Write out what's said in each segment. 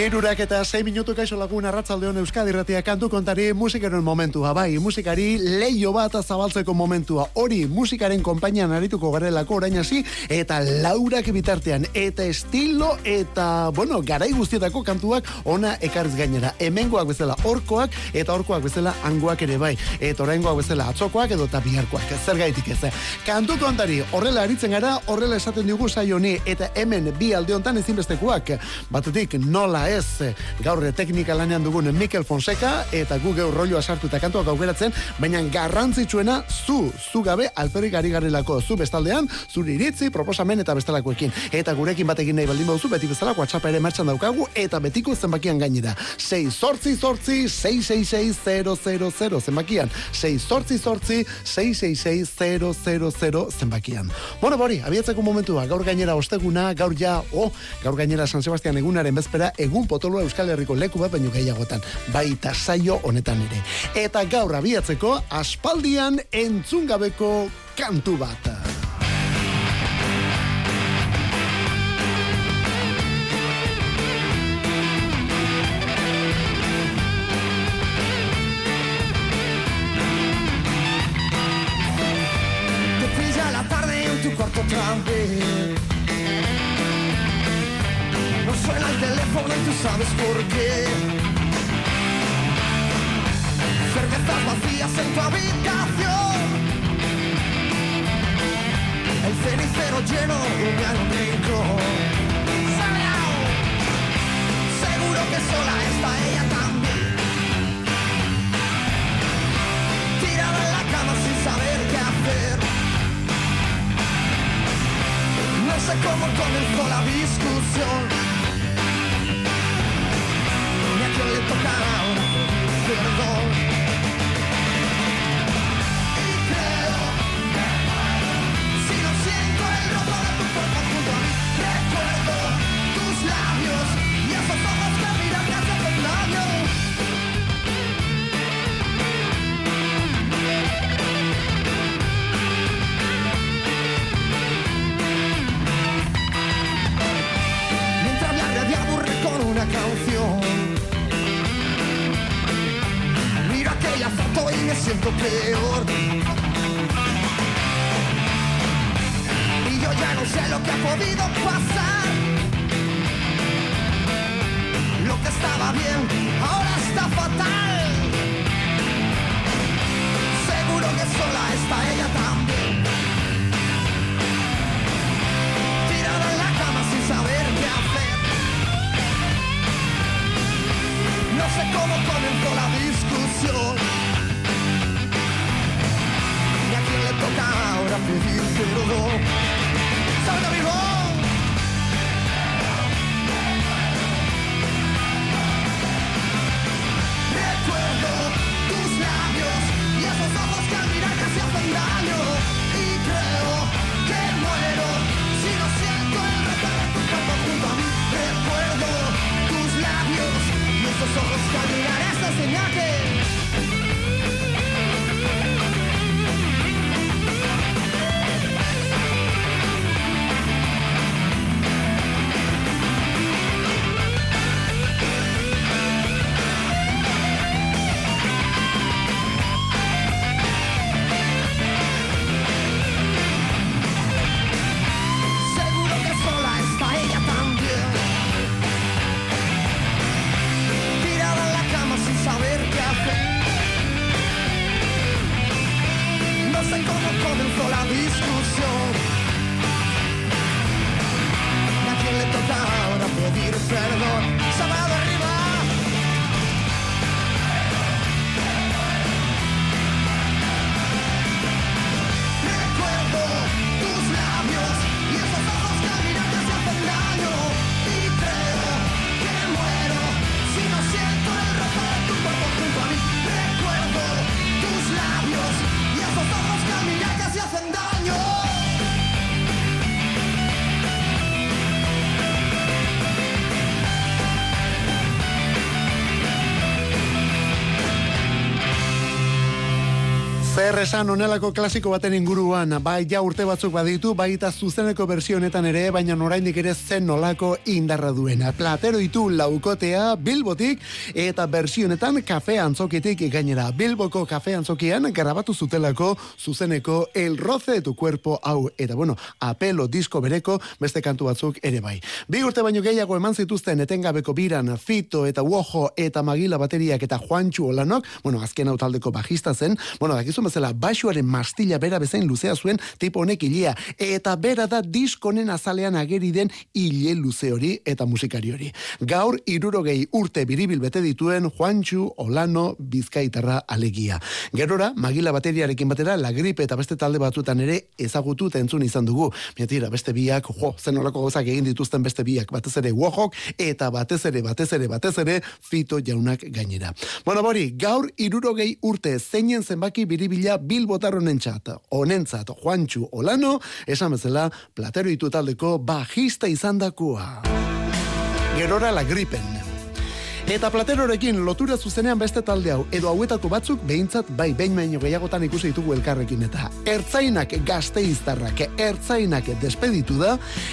Irurak eta 6 minutu kaixo lagun arratzaldeon Euskadi Ratia kantu kontari musikaren momentua, bai, musikari leio bat zabaltzeko momentua. Hori musikaren konpainian arituko garelako orain hasi eta laurak bitartean eta estilo eta, bueno, garai guztietako kantuak ona ekarriz gainera. Hemengoak bezala orkoak eta orkoak bezala angoak ere bai. Eta oraingoak bezala atzokoak edo tapiarkoak. Zer gaitik ez. Kantu kontari horrela aritzen gara, horrela esaten digu saioni eta hemen bi alde hontan ezinbestekoak. Batetik nola ez gaur teknika lanean dugun Mikel Fonseca eta gu geur rolloa sartu eta kantuak aukeratzen, baina garrantzitsuena zu, zu gabe alperik ari garelako zu bestaldean, zuri iritzi, proposamen eta bestelakoekin. Eta gurekin batekin nahi baldin bauzu, beti bezala WhatsApp ere martxan daukagu eta betiko zenbakian gainera. 6 sortzi sortzi 666 zenbakian. 6 sortzi sortzi 666 zenbakian. Bueno, bori, abiatzeko momentua, gaur gainera osteguna, gaur ja, oh, gaur gainera San Sebastian egunaren bezpera, egun potoloa Euskal Herriko leku bat baino gehiagotan, baita saio honetan ere. Eta gaur abiatzeko aspaldian entzungabeko kantu bat. Sabes por qué. Cervezas vacías en tu habitación. El cenicero lleno de un rincón. Seguro que sola está ella también. Tirada en la cama sin saber qué hacer. No sé cómo comenzó la discusión. się kocham alone. Me siento peor. Y yo ya no sé lo que ha podido pasar. Lo que estaba bien, ahora está fatal. Seguro que sola está ella también. Tirada en la cama sin saber qué hacer. No sé cómo comenzó la discusión. toca ahora pedir perdón. ¡Salta vivo! Recuerdo tus labios y esos ojos que al mirar casi hacen daño. Y creo que muero si no siento el retorno de tu cuerpo junto a mí. Recuerdo tus labios y esos ojos que al mirar esan onelako klasiko baten inguruan, bai ja urte batzuk baditu, bai eta zuzeneko bersio honetan ere, baina oraindik ere zen nolako indarra duena. Platero ditu laukotea Bilbotik eta bersio honetan kafe antzokitik gainera. Bilboko kafe antzokian grabatu zutelako zuzeneko El roce de tu cuerpo hau. Eta bueno, apelo disko bereko beste kantu batzuk ere bai. Bi urte baino gehiago eman zituzten etengabeko biran Fito eta Uojo eta Magila bateriak eta Juantxu Olanok, bueno, azken hau taldeko bajista zen, bueno, dakizun bezala, baixuaren mastila bera bezain luzea zuen tipo honek ilea, eta bera da diskonen azalean ageri den ile luze hori eta musikari hori. Gaur, irurogei urte biribil bete dituen Juantxu Olano Bizkaitarra alegia. Gerora, Magila bateriarekin batera, la gripe eta beste talde batzutan ere ezagutu eta entzun izan dugu. Miatira, beste biak, jo, zen gozak egin dituzten beste biak, batez ere Uojok, eta batez ere, batez ere, batez ere, Fito jaunak gainera. Bueno, bori, gaur irurogei urte zeinen zenbaki biribila bilbotar honentzat, honentzat, Juantxu Olano, esan bezala, platero ditu taldeko bajista izan dakua. Gerora la gripen. Eta platerorekin lotura zuzenean beste talde hau, edo hauetako batzuk behintzat bai behin baino gehiagotan ikusi ditugu elkarrekin. Eta ertzainak gazteiztarrak, ertzainak despeditu da,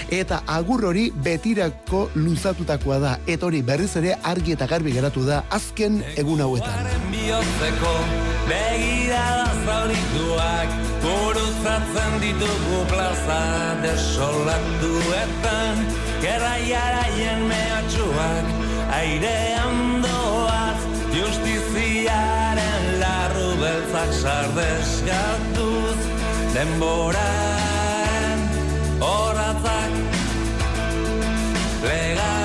eta agur hori betirako luzatutakoa da, eta hori berriz ere argi eta garbi geratu da azken egun hauetan. Bihotzeko begirada zaurituak Gurutzatzen ditugu plaza desolatuetan. Gerraiaraien mehatxuak airean doaz Justiziaren larru beltzak sardeskatuz Denboraren horatzak Legatzen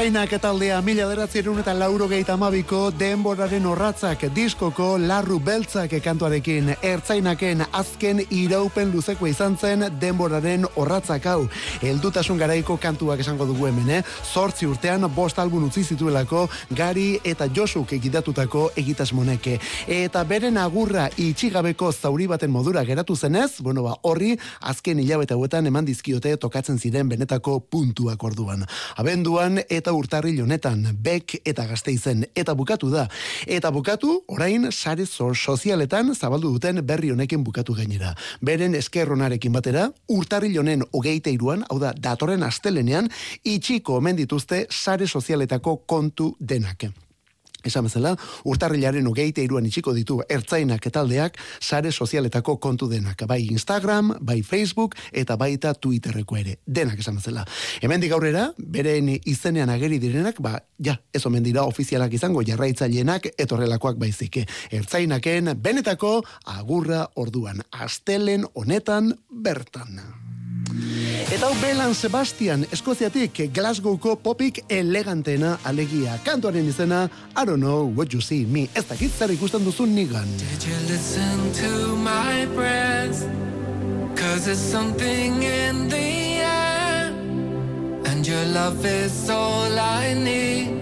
asmoa Ertzainak eta aldea mila deratzerun eta lauro gehieta amabiko denboraren horratzak diskoko larru beltzak kantuarekin. Ertzainaken azken iraupen luzeko izan zen denboraren horratzak hau. Heldutasun garaiko kantuak esango dugu hemen, eh? Zortzi urtean bost album utzi zituelako gari eta josuk egitatutako egitasmoneke. Eta beren agurra itxigabeko zauri baten modura geratu zenez, bueno ba, horri azken hilabete hauetan eman dizkiote tokatzen ziren benetako puntuak orduan. Abenduan eta urtarril honetan, bek eta gazteizen, eta bukatu da. Eta bukatu, orain, sare so- sozialetan zabaldu duten berri honekin bukatu gainera. Beren eskerronarekin batera, urtarril honen hogeita iruan, hau da, datorren astelenean, itxiko omen dituzte sare sozialetako kontu denak. Esan bezala, urtarrilaren hogeita iruan itxiko ditu ertzainak etaldeak sare sozialetako kontu denak. Bai Instagram, bai Facebook eta baita Twitterreko ere. Denak esan bezala. Hemendik aurrera, beren izenean ageri direnak, ba, ja, ez omen dira ofizialak izango jarraitzaileenak etorrelakoak baizik. Ertzainaken benetako agurra orduan. Astelen honetan bertan. Eta hau Belan Sebastian, Eskoziatik, Glasgowko popik elegantena alegia. Kantuaren izena, I don't know what you see me. Ez dakit zer ikusten duzun nigan. Did you listen to my breath? Cause there's something in the air. And your love is all I need.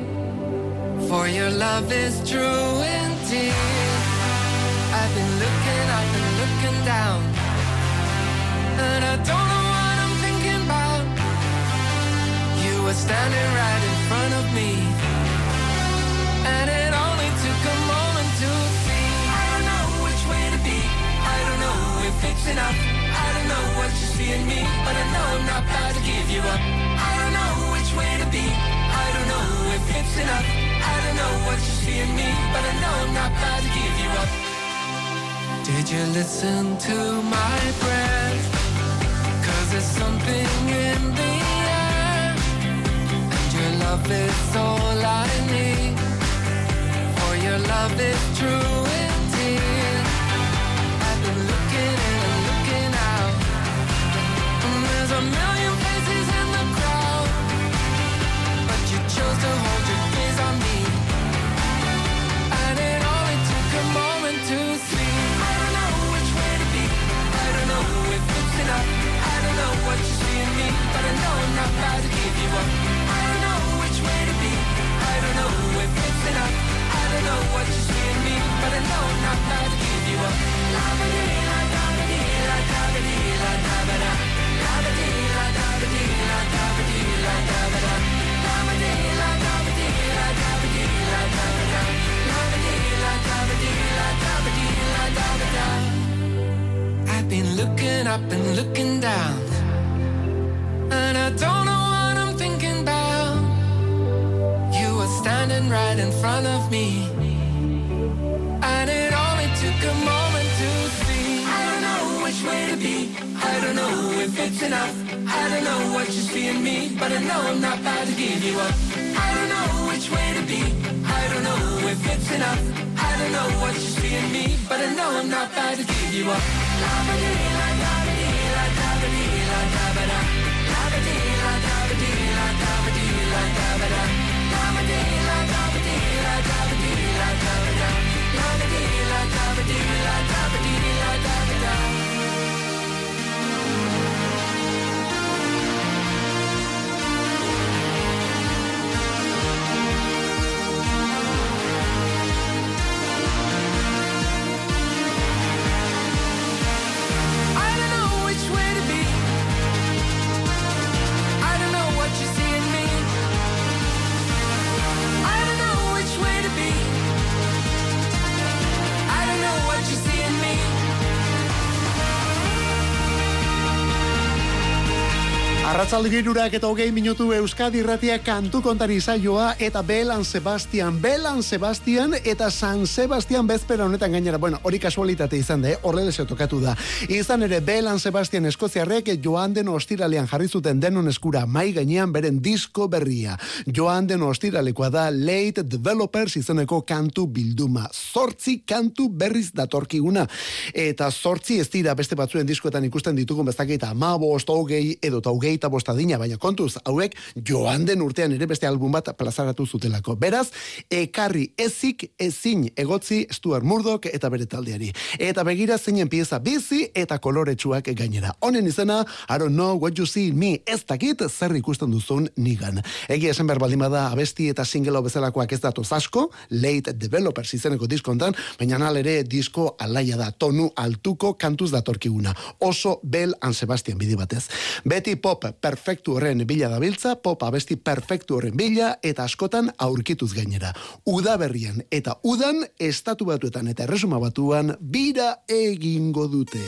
For your love is true indeed. I've been looking up and looking down. And I don't know were standing right in front of me. And it only took a moment to see. I don't know which way to be. I don't know if it's enough. I don't know what you see in me, but I know I'm not about to give you up. I don't know which way to be. I don't know if it's enough. I don't know what you see in me, but I know I'm not about to give you up. Did you listen to my breath? Cause there's something in. And your love is all I need. For your love is true indeed. I've been looking in and looking out. And there's a million faces in the crowd. But you chose to hold your gaze on me. And it only took a moment to see. I don't know which way to be. I don't know if it's enough. I don't know what you see in me. But I know I'm not about to give you up. Arratzaldi eta hogei minutu Euskadi irratia kantu kontari saioa eta Belan Sebastian, Belan Sebastian eta San Sebastian bezpera honetan gainera. Bueno, hori kasualitate izan da, eh? horrele tokatu da. Izan ere, Belan Sebastian Eskoziarrek joan den ostiralean jarri zuten denon eskura mai gainean beren disko berria. Joan den ostiralekoa da Late Developers izeneko kantu bilduma. Zortzi kantu berriz datorkiguna. Eta zortzi ez dira beste batzuen diskoetan ikusten ditugun bezaketa ama bost, hogei edo ta hogei eta bostadina, baina kontuz, hauek joan den urtean ere beste album bat plazaratu zutelako. Beraz, ekarri ezik ezin egotzi Stuart Murdoch eta bere taldeari. Eta begira zeinen pieza bizi eta koloretsuak gainera. Honen izena, I don't know what you see in me, ez dakit zer ikusten duzun nigan. Egia esan behar baldin bada abesti eta singelo bezalakoak ez datoz asko, late developers izeneko diskontan, baina nal ere disko alaia da, tonu altuko kantuz datorkiguna. Oso Bel and Sebastian bidi batez. Beti pop perfektu horren bila dabiltza, pop abesti perfektu horren bila, eta askotan aurkituz gainera. Udaberrian eta udan estatu batuetan eta erresuma batuan bira egingo dute.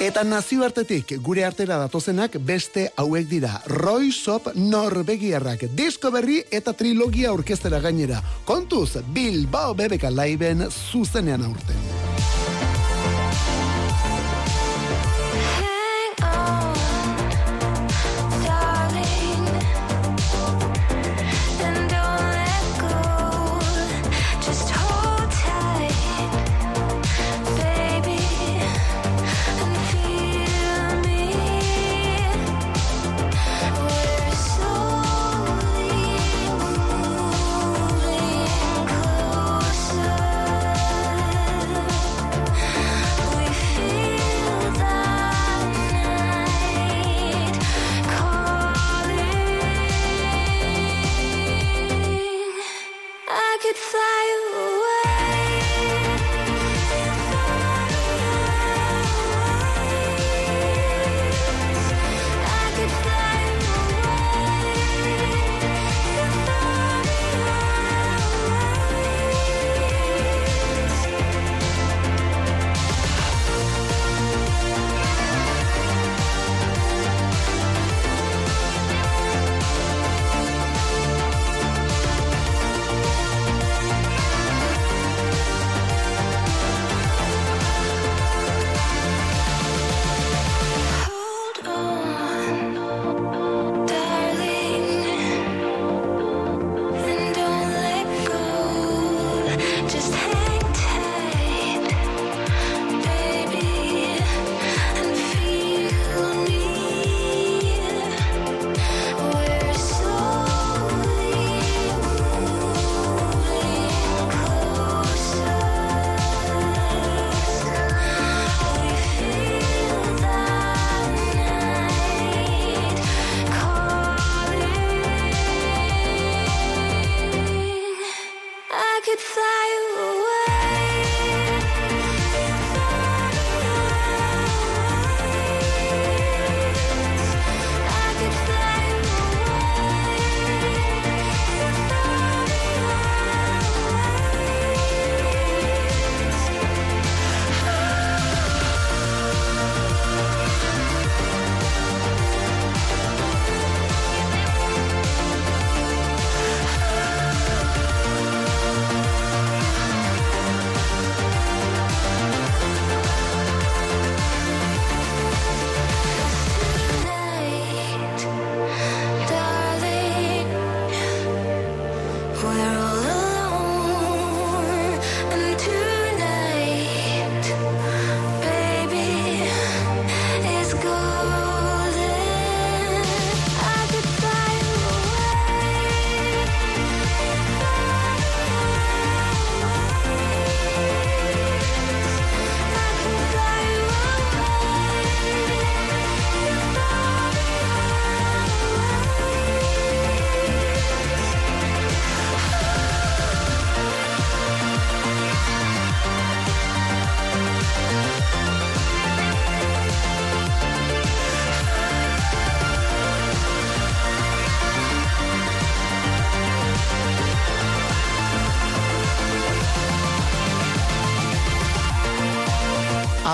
Eta nazioartetik gure artera datozenak beste hauek dira. Roy Sop Norvegiarrak disko berri eta trilogia orkestera gainera. Kontuz, Bilbao Bebeka Laiben zuzenean aurten.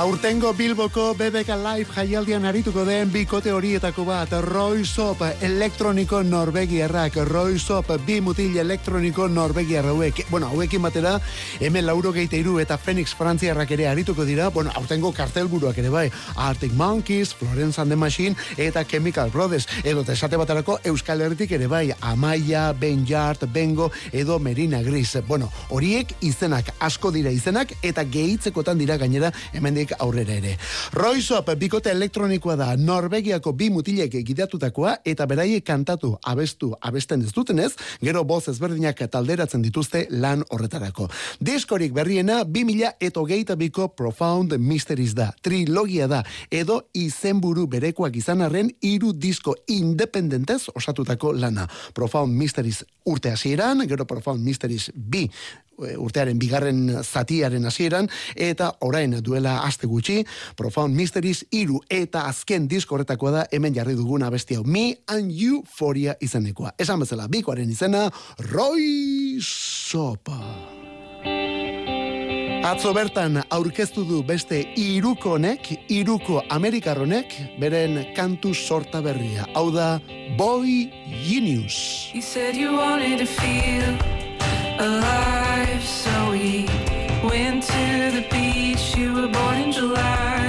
Aurtengo Bilboko BBK Live jaialdian arituko den bikote horietako bat Roisop elektroniko norbegiarrak Roisop bi mutil elektroniko norbegiarra hauek. Bueno, hauekin batera hemen lauro geiteiru eta Phoenix Frantziarrak ere arituko dira. Bueno, aurtengo kartelburuak ere bai. Arctic Monkeys, Florence and the Machine eta Chemical Brothers. Edo esate baterako Euskal Herritik ere bai. Amaia, Ben Bengo edo Merina Gris. Bueno, horiek izenak asko dira izenak eta gehitzekotan dira gainera hemendik aurrera ere. Roisop bikote elektronikoa da Norvegiako bi mutilek gidatutakoa eta beraiek kantatu, abestu, abesten ez dutenez, gero boz ezberdinak talderatzen dituzte lan horretarako. Diskorik berriena 2000 eta hogeita biko Profound Mysteries da. Trilogia da, edo izenburu berekoak izan arren hiru disko independentez osatutako lana. Profound Mysteries urte hasieran, gero Profound Mysteries bi e, urtearen bigarren zatiaren hasieran eta orain duela aste gutxi Profound Mysteries iru eta azken disko horretakoa da hemen jarri duguna besti hau Me and Euphoria izenekoa. Esan bezala bikoaren izena Roy Sopa. Atzo bertan aurkeztu du beste iruko honek, iruko amerikarronek, beren kantu sorta berria. Hau da Boy Genius. You said you wanted to feel alive, so we went to the beach. You were born in July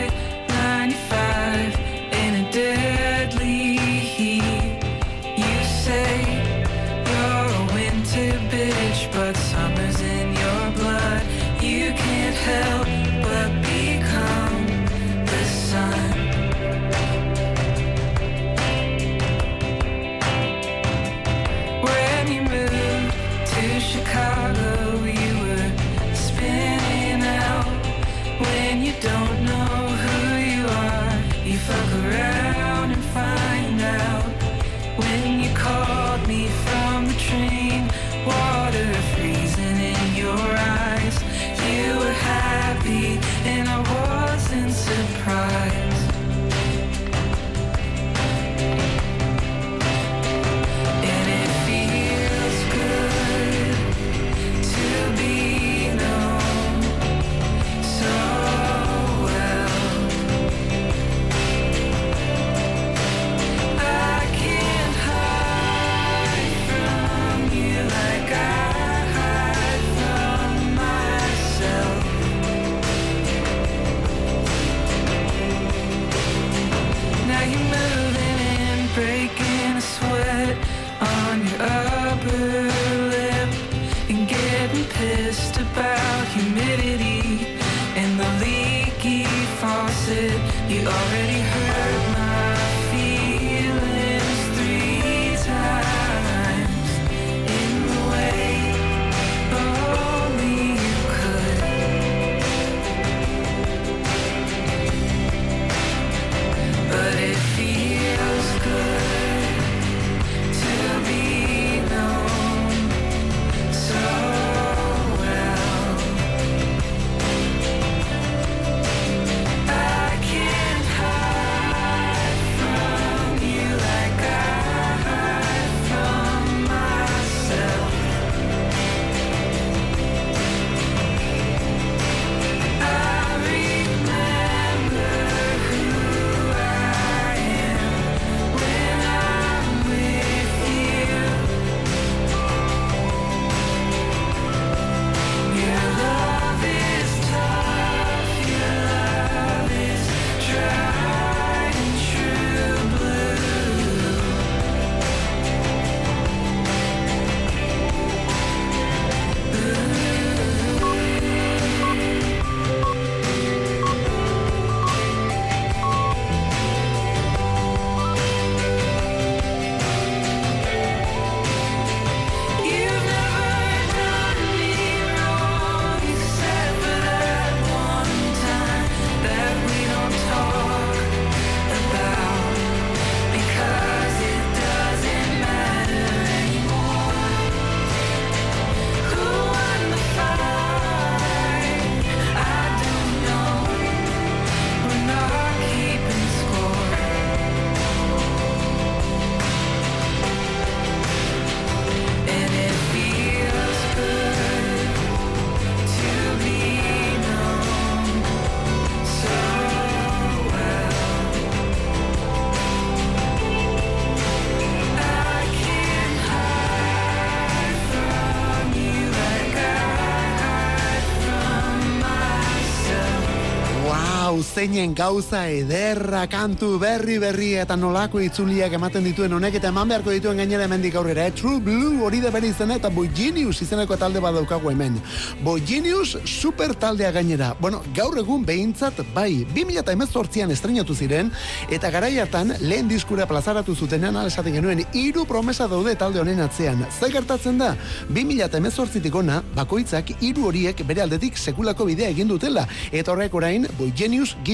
zeinen gauza ederra kantu berri berri eta nolako itzuliak ematen dituen honek eta eman beharko dituen gainera hemendik aurrera. Eh? True Blue hori da bere izena eta Boy Genius izeneko talde bat daukagu hemen. Boy Genius super taldea gainera. Bueno, gaur egun behintzat bai, 2018an estrenatu ziren eta garai hartan lehen diskura plazaratu zutenean ala esaten genuen hiru promesa daude talde honen atzean. Zer gertatzen da? 2018tik ona bakoitzak hiru horiek bere aldetik sekulako bidea egin dutela eta horrek orain Boy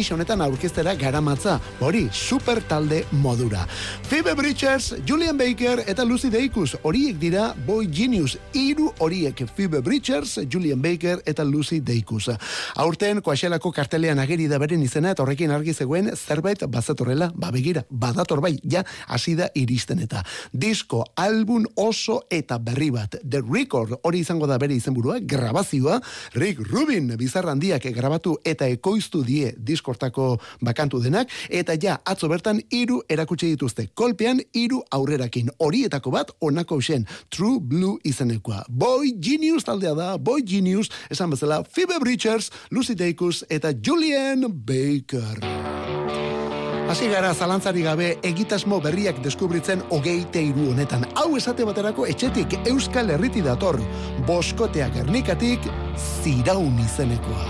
Gisa honetan aurkeztera garamatza. Hori super talde modura. Phoebe Bridgers, Julian Baker eta Lucy Dacus horiek dira Boy Genius hiru horiek Phoebe Bridgers, Julian Baker eta Lucy Dacus. Aurten koaxelako kartelean ageri da beren izena eta horrekin argi zegoen zerbait bazatorrela, ba begira, badator bai, ja hasi da iristen eta disko, album oso eta berri bat. The Record hori izango da bere izenburua, grabazioa, Rick Rubin bizarra handiak grabatu eta ekoiztu die diskortako bakantu denak, eta ja, atzo bertan hiru erakutsi dituzte. Kolpean hiru aurrerakin. Horietako bat onako zen True Blue izenekoa. Boy Genius taldea da, Boy Genius, esan bezala Phoebe Bridgers, Lucy Dacus eta Julian Baker. Hasi gara zalantzari gabe egitasmo berriak deskubritzen hogeite iru honetan. Hau esate baterako etxetik Euskal Herriti dator. Boskotea Gernikatik ziraun izenekoa.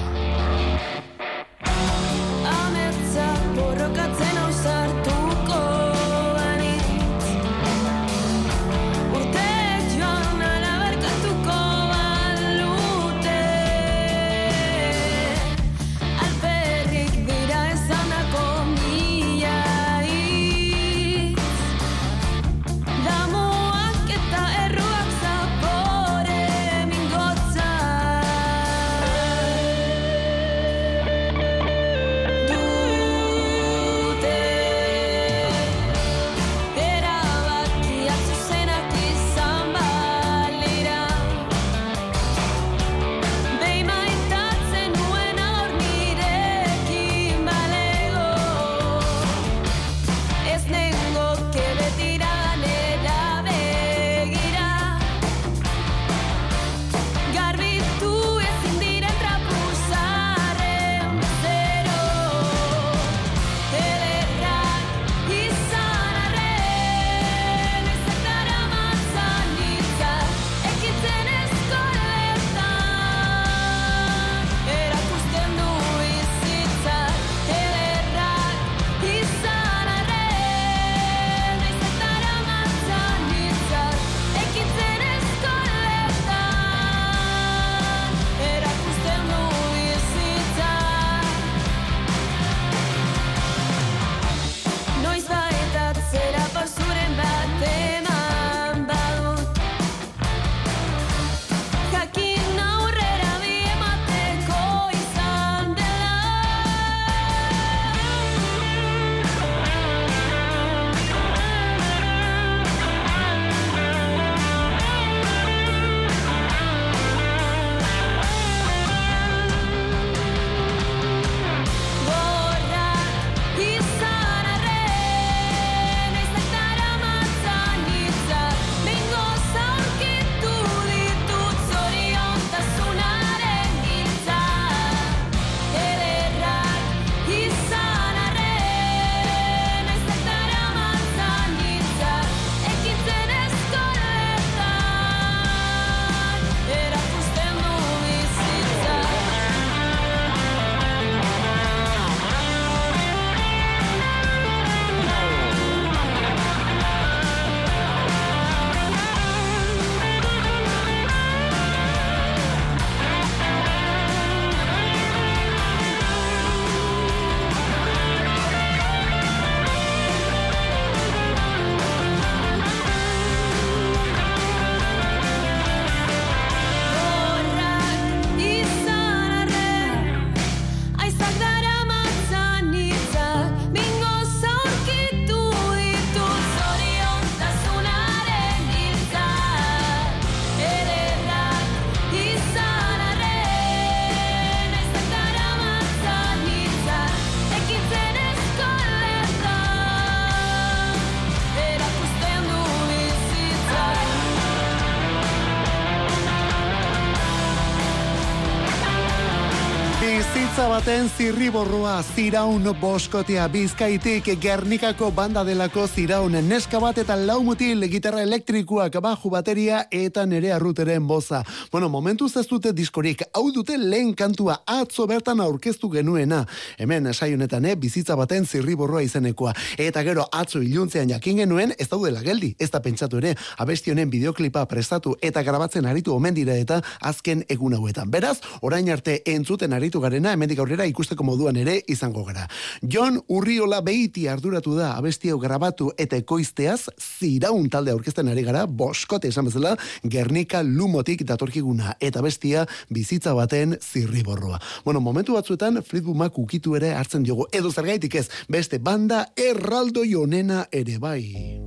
Baten zirriborroa ziraun boskotea bizkaitik Gernikako banda delako ziraun neska bat eta lau mutil gitarra elektrikoak baju bateria eta nere arruteren boza. Bueno, momentu ez dute diskorik, hau dute lehen kantua atzo bertan aurkeztu genuena. Hemen saionetan, eh, bizitza baten zirriborroa izenekoa. Eta gero atzo iluntzean jakin genuen, ez daudela geldi, ez da pentsatu ere, abesti honen bideoklipa prestatu eta grabatzen aritu omen dira eta azken egun hauetan. Beraz, orain arte entzuten aritu garena, hemendik aurrera ikusteko moduan ere izango gara. Jon Urriola beiti arduratu da abesti hau grabatu eta ekoizteaz ziraun talde aurkezten ari gara, boskote esan bezala, Gernika Lumotik datorkiguna eta bestia bizitza baten zirriborroa. Bueno, momentu batzuetan Fleetwoodak ukitu ere hartzen diogu, edo zergaitik ez, beste banda erraldo jonena ere bai.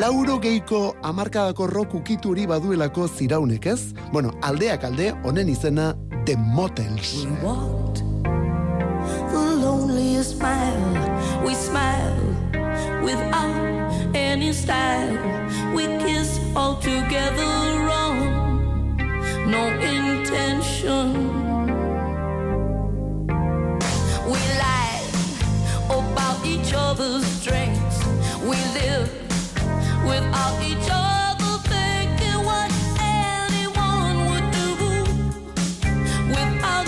Lauro geiko amarkadako rock ukituri baduelako ziraunek ez? Bueno, aldeak alde, honen izena The Motels. We walked loneliest mile. We smile without any style. We kiss all together wrong. No intention. We lie about each other's strengths. We live without each other thinking what anyone would do without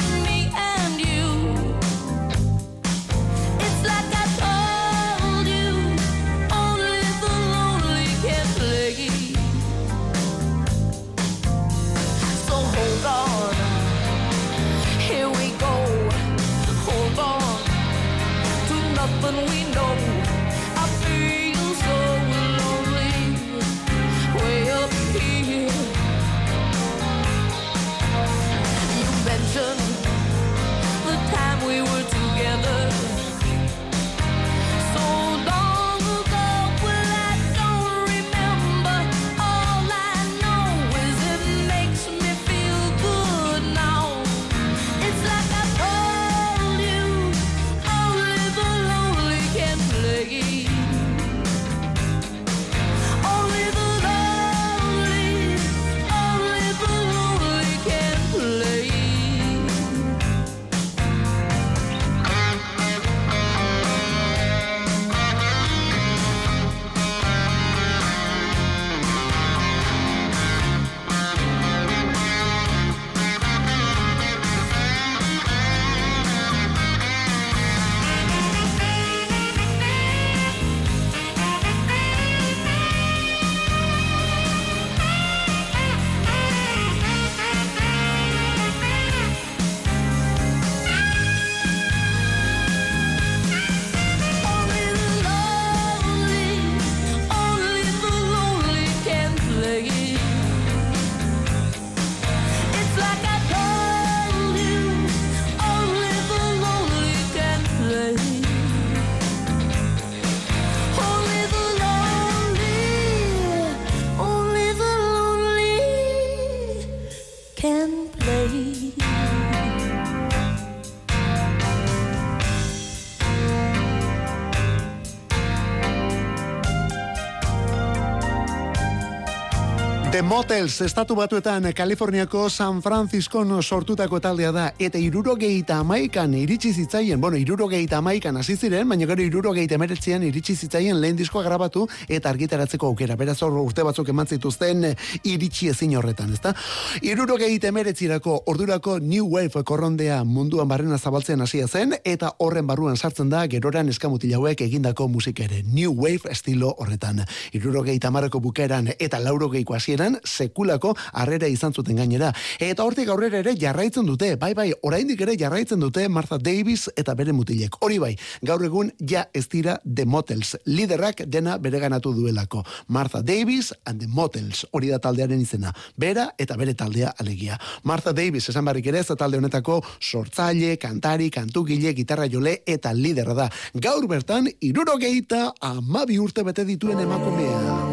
The Motels, estatu batuetan Kaliforniako San Franciscon sortutako taldea da, eta irurogeita amaikan iritsi zitzaien, bueno, irurogeita amaikan hasi ziren, baina gero irurogeita emeretzean iritsi zitzaien lehen diskoa grabatu eta argitaratzeko aukera, beraz hor urte batzuk eman zituzten iritsi ezin horretan, ezta? Irurogeita emeretzirako ordurako New Wave korrondea munduan barrena zabaltzen hasia zen, eta horren barruan sartzen da geroran eskamutil hauek egindako musika ere, New Wave estilo horretan. Irurogeita amarreko bukeran eta laurogeiko hasieran sekulako harrera izan zuten gainera. Eta hortik aurrera ere jarraitzen dute, bai bai, oraindik ere jarraitzen dute Martha Davis eta bere mutilek. Hori bai, gaur egun ja ez dira The Motels, liderrak dena bereganatu duelako. Martha Davis and The Motels, hori da taldearen izena. Bera eta bere taldea alegia. Martha Davis esan barrik ere ez talde honetako sortzaile, kantari, kantugile, gitarra jole eta liderra da. Gaur bertan, irurogeita amabi urte bete dituen emakumea.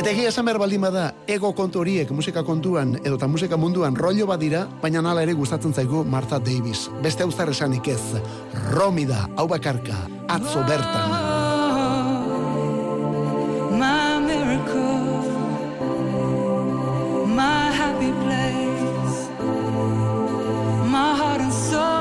Eta egia esan behar baldin bada, ego kontu horiek musika kontuan edota musika munduan rollo badira, baina nala ere gustatzen zaigu Martha Davis. Beste hau esanik ez, Romi da, hau bakarka, atzo bertan. miracle, my happy place, my heart and soul.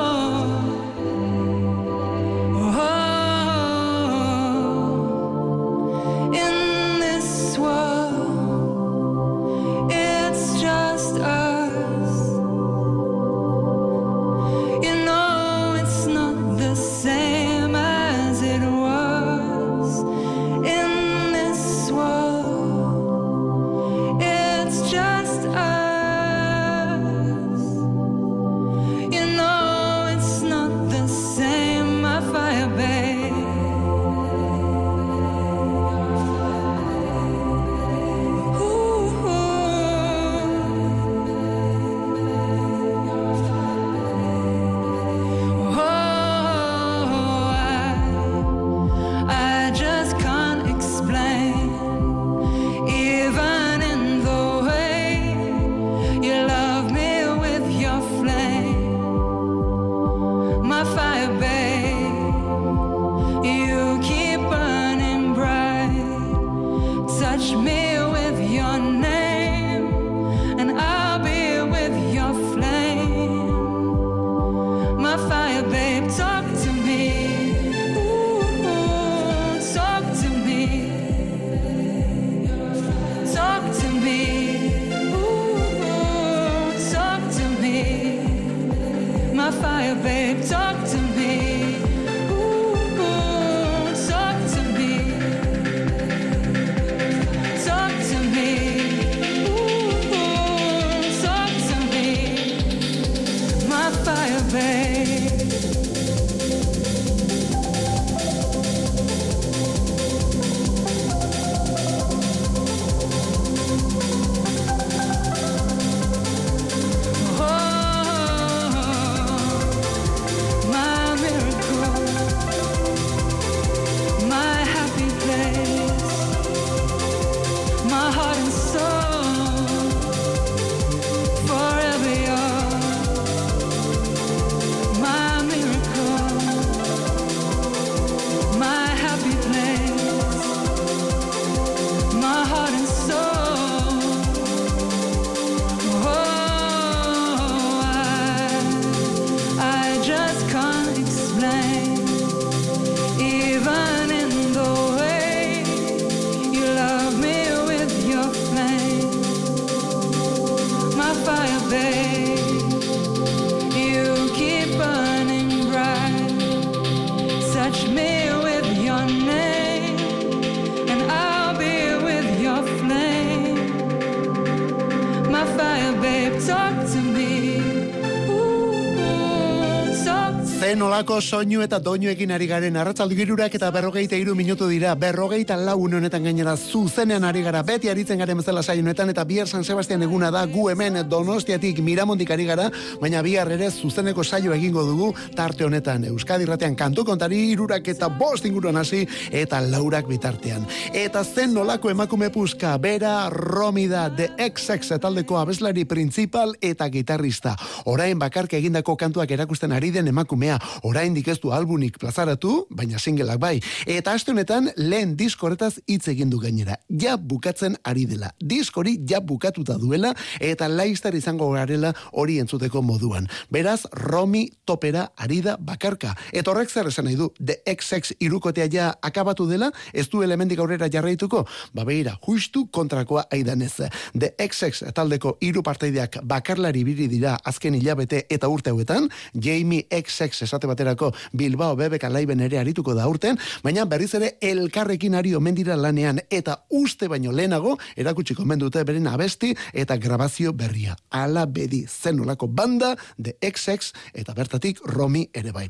Soinu eta doinuekin ari garen arratzaldu girurak eta berrogeita iru minutu dira. Berrogeita lau honetan gainera zuzenean ari gara. Beti aritzen garen bezala saio honetan eta bihar San Sebastian eguna da gu hemen donostiatik miramondik ari gara, baina bihar ere zuzeneko saio egingo dugu tarte honetan. Euskadi ratean kantu kontari irurak eta bost inguruan hasi eta laurak bitartean. Eta zen nolako emakume puska, bera Romida de XX taldeko abeslari principal eta gitarrista. Orain bakarka egindako kantuak erakusten ari den emakumea, orain ez du albunik plazaratu, baina singleak bai. Eta aste honetan lehen diskoretaz hitz egin du gainera. Ja bukatzen ari dela. Diskori ja bukatuta duela eta laistar izango garela hori entzuteko moduan. Beraz, Romi topera ari da bakarka. Eta horrek zer esan nahi du, The XX irukotea ja akabatu dela, ez du elementik aurrera jarraituko? Ba beira, justu kontrakoa aidanez. The XX taldeko hiru partaideak bakarlari biri dira azken hilabete eta urte hauetan, Jamie XX esate baterako Bilbao bebek alaiben ere arituko da urten, baina berriz ere elkarrekin ari omen dira lanean eta uste baino lehenago erakutsiko omen dute beren abesti eta grabazio berria. Ala bedi zenolako banda de XX eta bertatik Romi ere bai.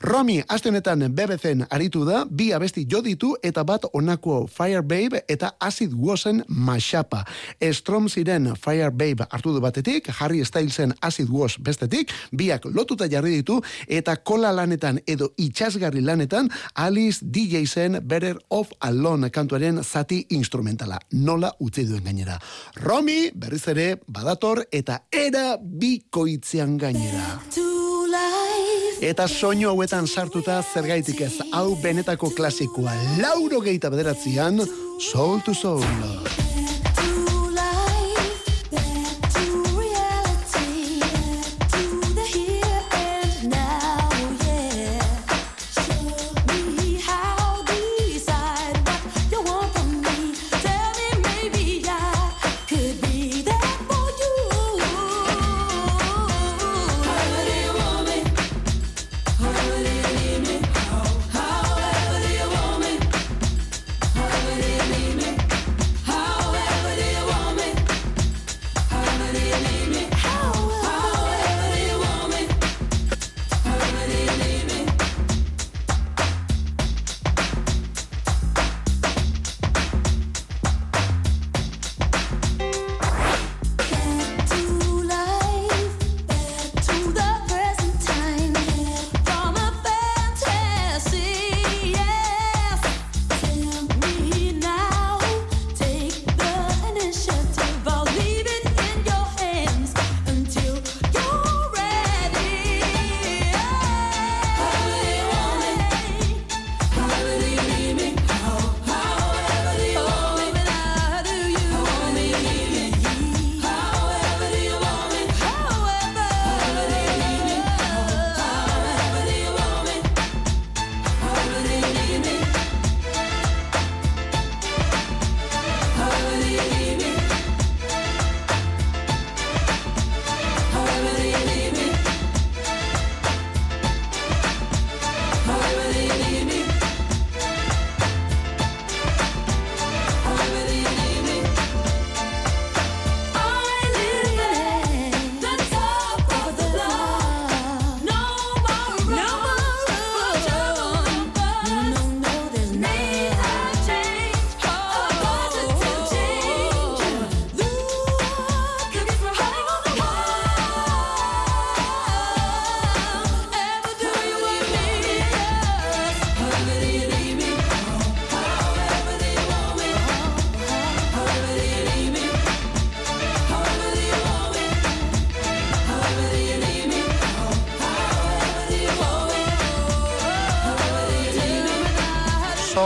Romi aste honetan BBC-en aritu da, bi abesti jo ditu eta bat onako Fire Babe eta Acid Wasen Mashapa. Strom ziren Fire Babe hartu du batetik, Harry Stylesen Acid Was bestetik, biak lotuta jarri ditu eta kola lanetan edo itxasgarri lanetan Alice DJ zen Better Off Alone kantuaren zati instrumentala. Nola utzi duen gainera. Romi berriz ere badator eta era bikoitzean gainera. Eta soinu hauetan sartuta zergaitik ez hau benetako klasikoa lauro geita bederatzean Soul to Soul.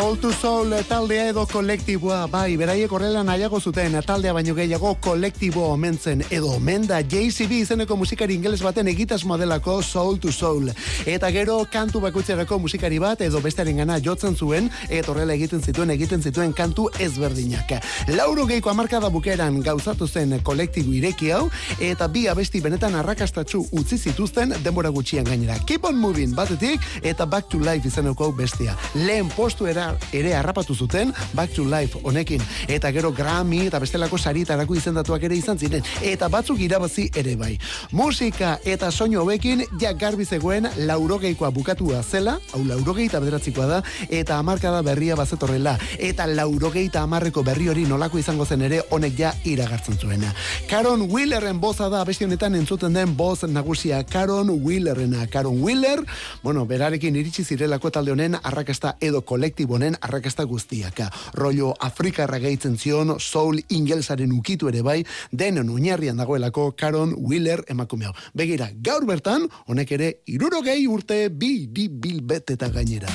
Soul to Soul taldea edo kolektiboa, bai, beraiek horrela nahiago zuten, taldea baino gehiago kolektibo omentzen, edo omen da JCB izeneko musikari ingeles baten egitas modelako Soul to Soul. Eta gero kantu bakoitzerako musikari bat edo bestearen gana jotzen zuen, eta horrela egiten zituen, egiten zituen kantu ezberdinak. Lauro geiko amarkada bukeran gauzatu zen kolektibo ireki hau, eta bi abesti benetan arrakastatsu utzi zituzten denbora gutxian gainera. Keep on moving batetik, eta Back to Life izeneko hau bestia. Lehen postu era, ere harrapatu zuten Back to Life honekin. Eta gero Grammy eta bestelako saritarako izendatuak ere izan ziren. Eta batzuk irabazi ere bai. Musika eta soinu hobekin ja garbi zegoen laurogeikoa bukatua zela, hau laurogeita bederatzikoa da, eta hamarkada berria bazetorrela. Eta laurogeita hamarreko berri hori nolako izango zen ere honek ja iragartzen zuena. Caron Wheelerren boza da abesti honetan entzuten den boz nagusia Caron Wheelerrena. Caron Wheeler, bueno, berarekin iritsi zirelako talde honen arrakasta edo kolektibo honen arrakasta guztiak. Rollo Afrikarra gehitzen zion, soul ingelsaren ukitu ere bai, denen oinarrian dagoelako Caron Wheeler emakume hau. Begira, gaur bertan, honek ere irurogei urte bi di bilbet eta gainera.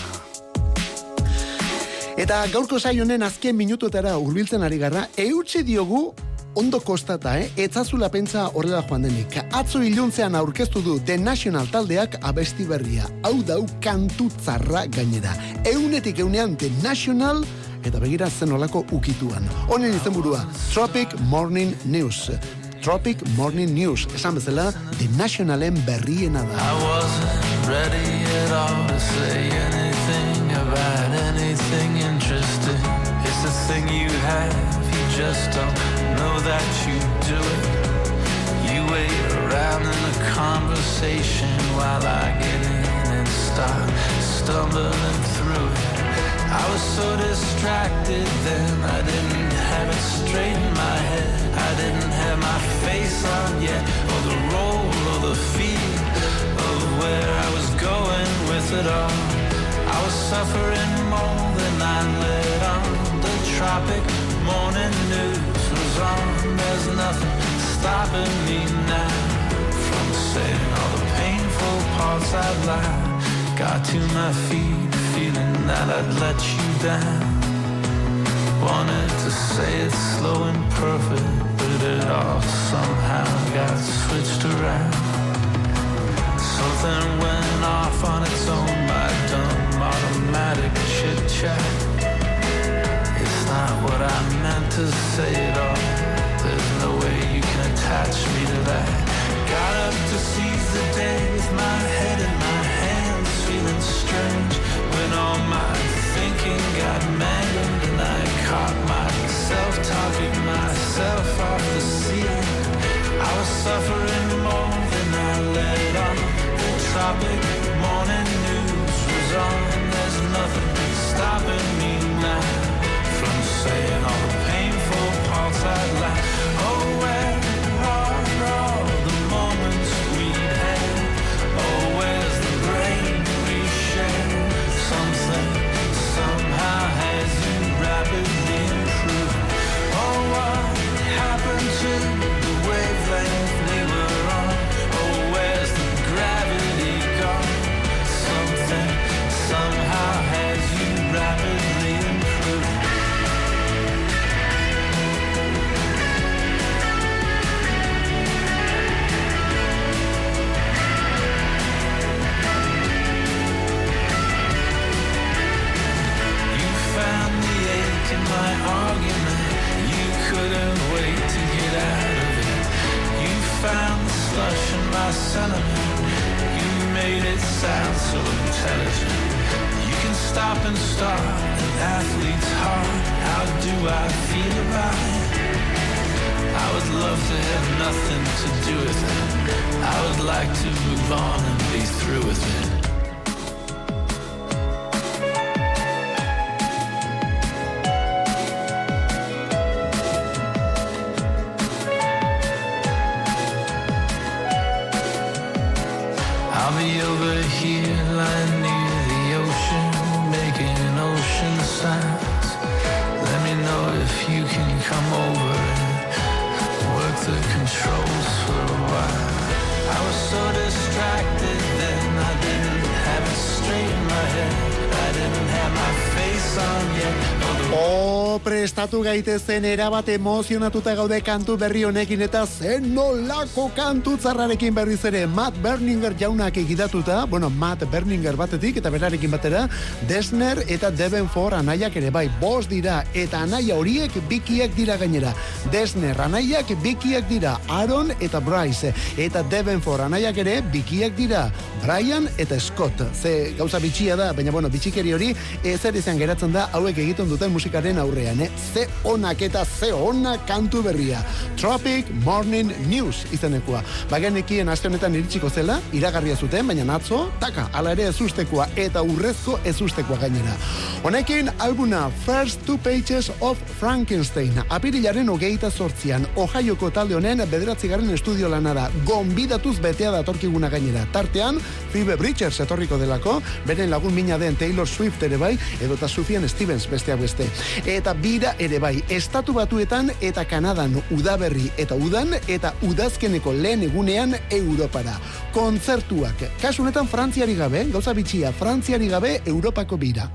Eta gaurko saio honen azken minutuetara hurbiltzen ari garra, eutxe diogu ondo kostata, eh? Etzazula pentsa horrela joan denik. Atzo iluntzean aurkeztu du The National taldeak abesti berria. Hau dau kantu tzarra gainera. Eunetik eunean The National eta begira zen olako ukituan. Honen izenburua, Tropic Morning News. Tropic Morning News, esan bezala, The Nationalen berriena da. I wasn't ready at all to say anything about anything interesting. It's the thing you have, just don't know that you do it. You wait around in the conversation while I get in and start stumbling through it. I was so distracted then, I didn't have it straight in my head. I didn't have my face on yet, or the role or the feel of where I was going with it all. I was suffering more than I let on. The tropic morning news was on. There's nothing stopping me now from saying all the painful parts I'd lied. Got to my feet, feeling that I'd let you down. Wanted to say it slow and perfect, but it all somehow got switched around. Something went off on its own by dumb automatic chit chat. It's not what I meant to say at all. There's no way you can attach me to that. Got up to seize the day with my head in my hands, feeling strange when all my thinking got mangled and I caught myself talking myself off the ceiling. I was suffering more than I let on. The tropic morning news was on. There's nothing Prestatu gaitezen erabat emozionatuta gaude kantu berri honekin eta zen nolako kantu zarrarekin berriz ere Matt Berninger jaunak egidatuta, bueno, Matt Berninger batetik eta berarekin batera, Desner eta Devenfor anaiak ere bai, bost dira eta anaia horiek bikiak dira gainera. Desner anaiak bikiak dira, Aaron eta Bryce eta Devenfor anaiak ere bikiak dira, Brian eta Scott. Ze gauza bitxia da, baina bueno, bitxikeri hori ezer izan geratzen da hauek egiten duten musikaren aurrean, eh? Ze onak eta ze onak kantu berria. Tropic Morning News izenekoa. Bagenekien aste honetan iritsiko zela, iragarria zuten, baina atzo, taka, ala ere ezustekoa eta urrezko ezustekoa gainera. Honekin albuna First Two Pages of Frankenstein. Apirilaren hogeita sortzian, Ohioko talde honen bederatzigarren estudio lana da. Gonbidatuz betea datorkiguna gainera. Tartean, Phoebe Bridgers etorriko delako, beren lagun mina den Taylor Swift ere bai, edota Sufjan Stevens besteak beste. Eta bira ere bai, estatu batuetan eta Kanadan udaberri eta udan eta udazkeneko lehen egunean Europara. Kontzertuak, kasu honetan Frantziari gabe, gauza bitxia, Frantziari gabe Europako bira.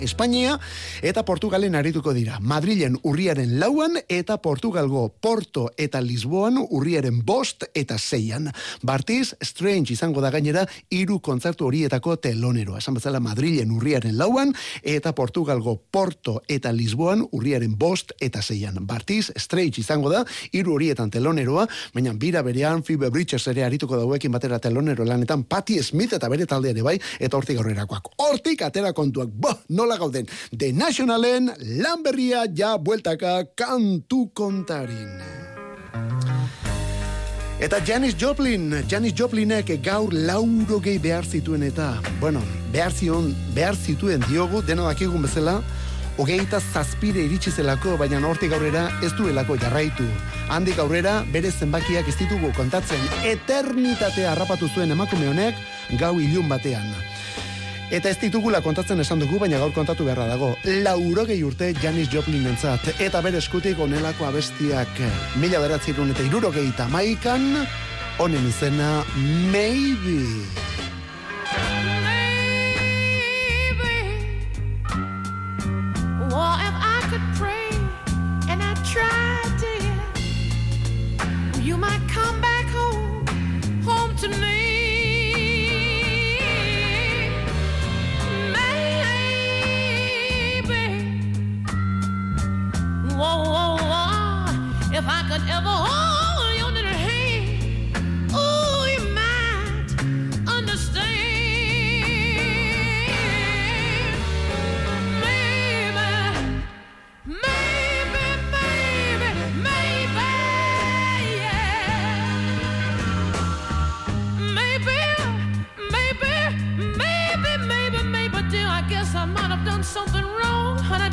Espainia eta Portugalen arituko dira. Madrilen urriaren lauan eta Portugalgo Porto eta Lisboan urriaren bost eta zeian. Bartiz, Strange izango da gainera hiru kontzertu horietako teloneroa. Esan bezala Madrilen urriaren lauan eta Portugalgo Porto eta Lisboan urriaren bost eta zeian. Bartiz, Strange izango da hiru horietan teloneroa, baina bira berean Phoebe Bridges ere arituko dauekin batera telonero lanetan Patti Smith eta bere talde ere bai, eta hortik aurrerakoak. Hortik atera kontuak, bo, nola gauden. The Nationalen lan berria ja bueltaka kantu kontarin. Eta Janis Joplin, Janis Joplinek gaur lauro gehi behar zituen eta, bueno, behar zion, behar zituen diogu, dena dakigun bezala, hogeita zazpire iritsi zelako, baina hortik aurrera ez duelako jarraitu. Handik aurrera, bere zenbakiak ez ditugu kontatzen, eternitatea harrapatu zuen emakume honek, gau ilun batean. Eta ez ditugula kontatzen esan dugu, baina gaur kontatu beharra dago. Laurogei urte Janis Joplin entzat, eta bere eskutik onelako abestiak mila beratzerun eta irurogei tamaikan, honen izena Maybe. Well, if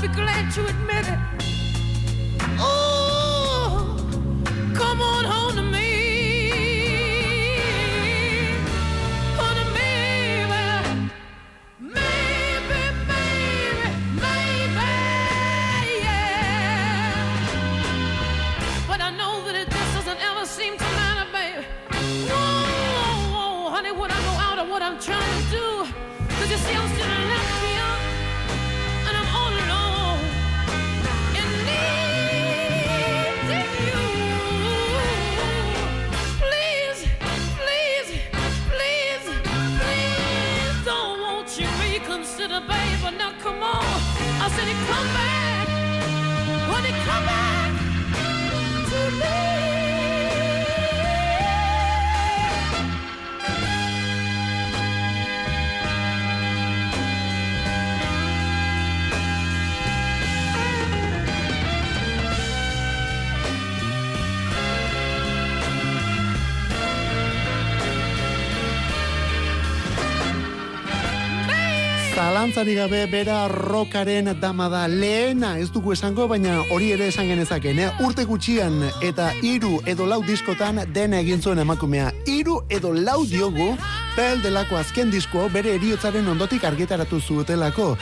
be glad to admit it. Zalantzari gabe bera rokaren dama da lehena ez dugu esango, baina hori ere esan genezaken, eh? urte gutxian eta hiru edo lau diskotan dena egin zuen emakumea. Hiru edo lau diogu Pel delako azken disko bere eriotzaren ondotik argitaratu zutelako.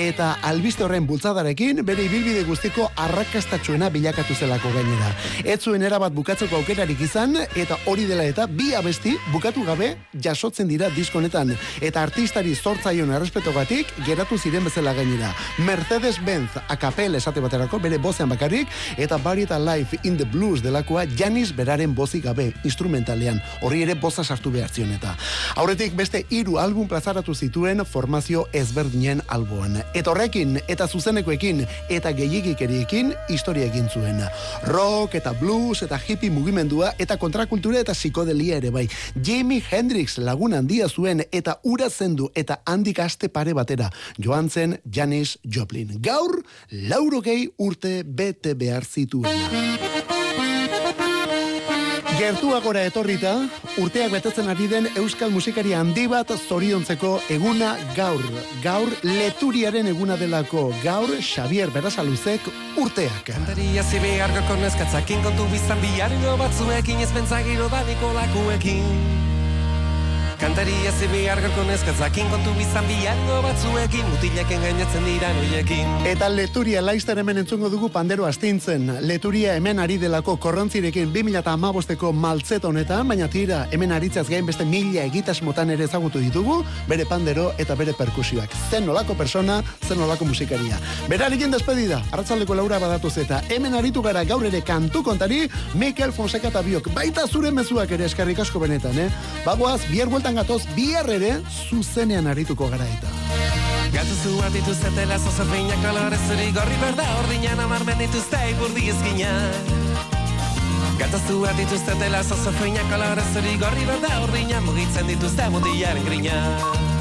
Eta albiste horren bultzadarekin bere ibilbide guztiko arrakastatxuena bilakatu zelako gainera. Ez zuen erabat bukatzeko aukerarik izan eta hori dela eta bi abesti bukatu gabe jasotzen dira diskonetan. Eta artistari zortzaion errespetogatik geratu ziren bezala gainera. Mercedes-Benz akapel esate baterako bere bozean bakarrik eta Barita Life in the Blues delakoa Janis beraren bozik gabe instrumentalean. Horri ere boza sartu behar zion eta. Aurretik beste hiru album plazaratu zituen formazio ezberdinen alboan. Eta horrekin, eta zuzenekoekin, eta gehiagikeriekin historia egin zuen. Rock eta blues eta hippie mugimendua eta kontrakultura eta psikodelia ere bai. Jimi Hendrix lagun handia zuen eta ura zendu eta handik aste pare batera. Joan zen Janis Joplin. Gaur, laurogei urte bete behar zituen. Gertuagora etorrita, urteak betetzen ari den euskal musikari handi bat zoriontzeko eguna gaur. Gaur leturiaren eguna delako. Gaur Xavier Berasaluzek urteak. Kantaria zibe argoko neskatzakin kontu bizan bihargo batzuekin ez pentsagiro daniko lakuekin. Kantaria zibe argoko neskatzakin kontu bizan bihargo batzuekin mutileken gainatzen dira noiekin. Eta leturia laizter hemen entzungo dugu pandero astintzen. Leturia hemen ari delako korrontzirekin 2008ko maltzet honetan, baina tira hemen aritzaz gain beste mila egitasmotan ere ezagutu ditugu, bere pandero eta bere perkusioak. Zen nolako persona, zen nolako musikaria. Berarekin despedida, arratzaldeko laura badatuz eta hemen aritu gara gaur ere kantu kontari Mikel Fonseca eta biok. Baita zure mezuak ere eskarrik asko benetan, eh? Bagoaz, bihar bueltan gatoz, bihar ere zuzenean arituko gara eta. Gatuzu bat dituztetela zozofeinak kolore zuri gorri berda ordinan amarmen dituzte ipurdi ezkina. Gataztu bat dituztetela zozofeinak kolore zuri gorri berda ordinan mugitzen dituzte mutilaren grina.